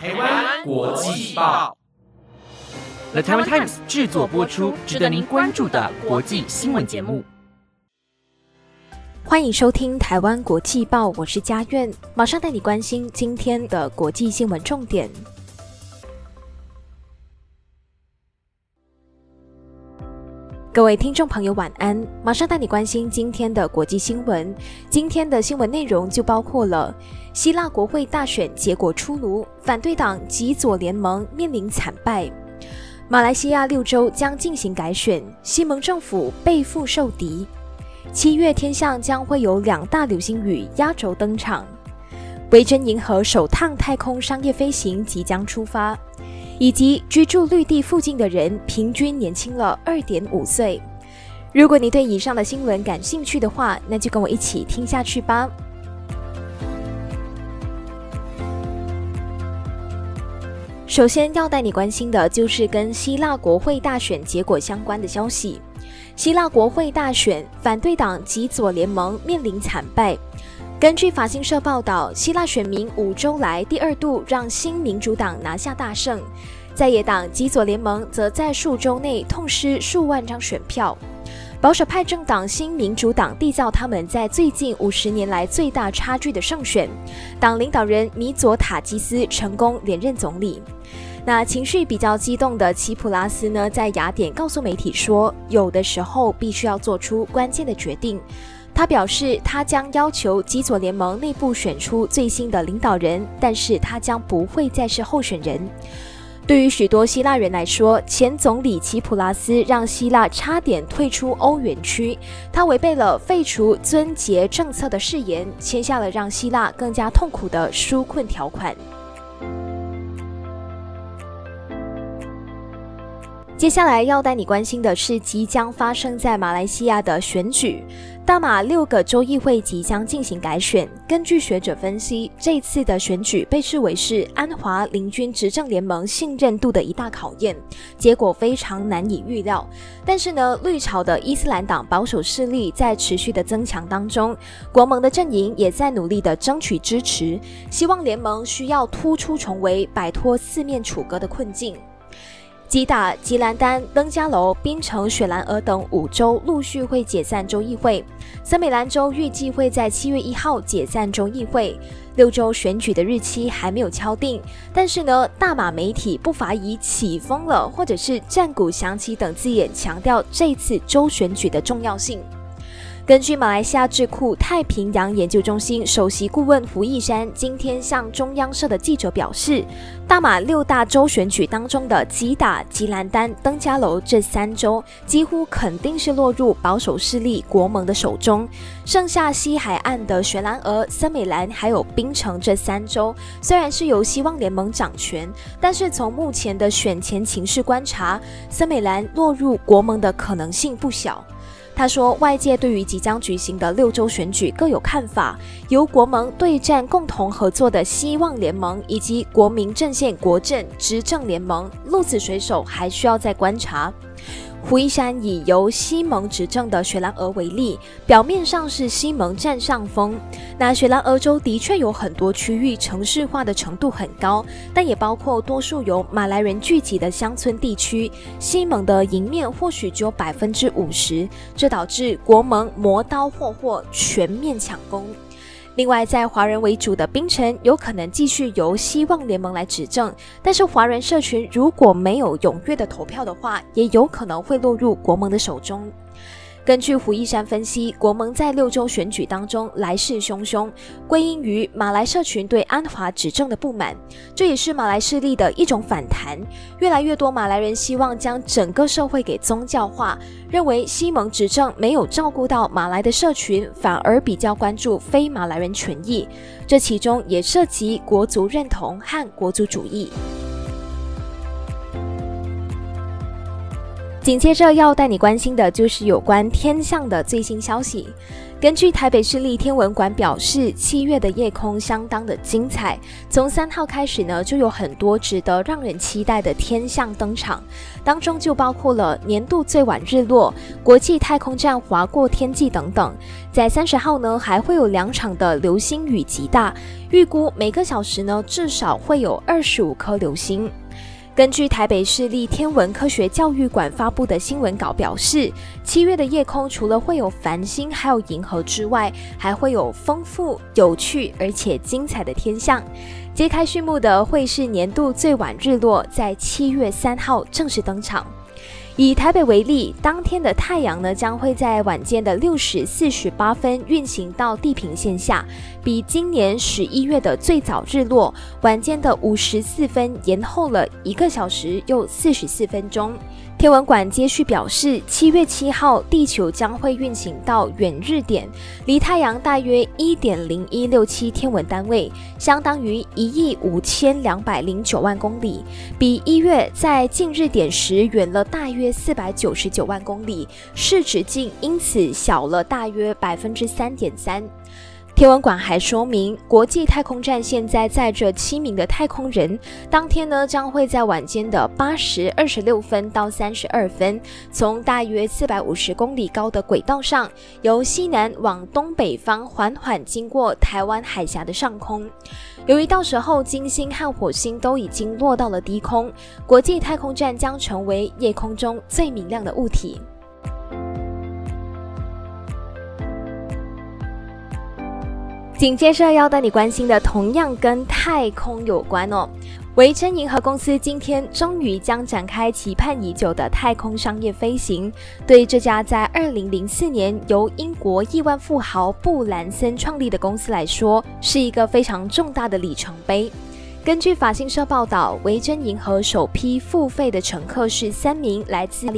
台湾国际报，The Taiwan Times 制作播出，值得您关注的国际新闻节目。欢迎收听《台湾国际报》，我是佳苑，马上带你关心今天的国际新闻重点。各位听众朋友，晚安！马上带你关心今天的国际新闻。今天的新闻内容就包括了希腊国会大选结果出炉，反对党极左联盟面临惨败；马来西亚六州将进行改选，西蒙政府背负受敌；七月天象将会有两大流星雨压轴登场；维珍银河首趟太空商业飞行即将出发。以及居住绿地附近的人平均年轻了二点五岁。如果你对以上的新闻感兴趣的话，那就跟我一起听下去吧。首先要带你关心的就是跟希腊国会大选结果相关的消息。希腊国会大选，反对党极左联盟面临惨败。根据法新社报道，希腊选民五周来第二度让新民主党拿下大胜，在野党基左联盟则在数周内痛失数万张选票。保守派政党新民主党缔造他们在最近五十年来最大差距的胜选，党领导人米佐塔基斯成功连任总理。那情绪比较激动的齐普拉斯呢，在雅典告诉媒体说，有的时候必须要做出关键的决定。他表示，他将要求基佐联盟内部选出最新的领导人，但是他将不会再是候选人。对于许多希腊人来说，前总理齐普拉斯让希腊差点退出欧元区，他违背了废除尊节政策的誓言，签下了让希腊更加痛苦的纾困条款。接下来要带你关心的是即将发生在马来西亚的选举。大马六个州议会即将进行改选。根据学者分析，这次的选举被视为是安华林军执政联盟信任度的一大考验，结果非常难以预料。但是呢，绿潮的伊斯兰党保守势力在持续的增强当中，国盟的阵营也在努力的争取支持，希望联盟需要突出重围，摆脱四面楚歌的困境。吉打、吉兰丹、登嘉楼、槟城、雪兰莪等五州陆续会解散州议会，森美兰州预计会在七月一号解散州议会。六州选举的日期还没有敲定，但是呢，大马媒体不乏以“起风了”或者是“战鼓响起”等字眼强调这次州选举的重要性。根据马来西亚智库太平洋研究中心首席顾问胡义山今天向中央社的记者表示，大马六大州选举当中的吉打、吉兰丹、登嘉楼这三州几乎肯定是落入保守势力国盟的手中，剩下西海岸的雪兰莪、森美兰还有槟城这三州虽然是由希望联盟掌权，但是从目前的选前情势观察，森美兰落入国盟的可能性不小。他说，外界对于即将举行的六州选举各有看法，由国盟对战共同合作的希望联盟以及国民阵线国阵执政联盟，鹿子水手还需要再观察。胡一山以由西蒙执政的雪兰莪为例，表面上是西蒙占上风。那雪兰莪州的确有很多区域城市化的程度很高，但也包括多数由马来人聚集的乡村地区。西蒙的赢面或许只有百分之五十，这导致国盟磨刀霍霍，全面抢攻。另外，在华人为主的冰城有可能继续由希望联盟来执政，但是华人社群如果没有踊跃的投票的话，也有可能会落入国盟的手中。根据胡一山分析，国盟在六州选举当中来势汹汹，归因于马来社群对安华执政的不满，这也是马来势力的一种反弹。越来越多马来人希望将整个社会给宗教化，认为西蒙执政没有照顾到马来的社群，反而比较关注非马来人权益，这其中也涉及国族认同和国族主义。紧接着要带你关心的就是有关天象的最新消息。根据台北市立天文馆表示，七月的夜空相当的精彩。从三号开始呢，就有很多值得让人期待的天象登场，当中就包括了年度最晚日落、国际太空站划过天际等等。在三十号呢，还会有两场的流星雨极大，预估每个小时呢至少会有二十五颗流星。根据台北市立天文科学教育馆发布的新闻稿表示，七月的夜空除了会有繁星，还有银河之外，还会有丰富、有趣而且精彩的天象。揭开序幕的会是年度最晚日落，在七月三号正式登场。以台北为例，当天的太阳呢将会在晚间的六时四十八分运行到地平线下，比今年十一月的最早日落晚间的五十四分延后了一个小时又四十四分钟。天文馆接续表示，七月七号，地球将会运行到远日点，离太阳大约一点零一六七天文单位，相当于一亿五千两百零九万公里，比一月在近日点时远了大约四百九十九万公里，视直径因此小了大约百分之三点三。天文馆还说明，国际太空站现在载着七名的太空人，当天呢将会在晚间的八时二十六分到三十二分，从大约四百五十公里高的轨道上，由西南往东北方缓缓经过台湾海峡的上空。由于到时候金星和火星都已经落到了低空，国际太空站将成为夜空中最明亮的物体。紧接着要带你关心的，同样跟太空有关哦。维珍银河公司今天终于将展开期盼已久的太空商业飞行。对这家在二零零四年由英国亿万富豪布兰森创立的公司来说，是一个非常重大的里程碑。根据法新社报道，维珍银河首批付费的乘客是三名来自。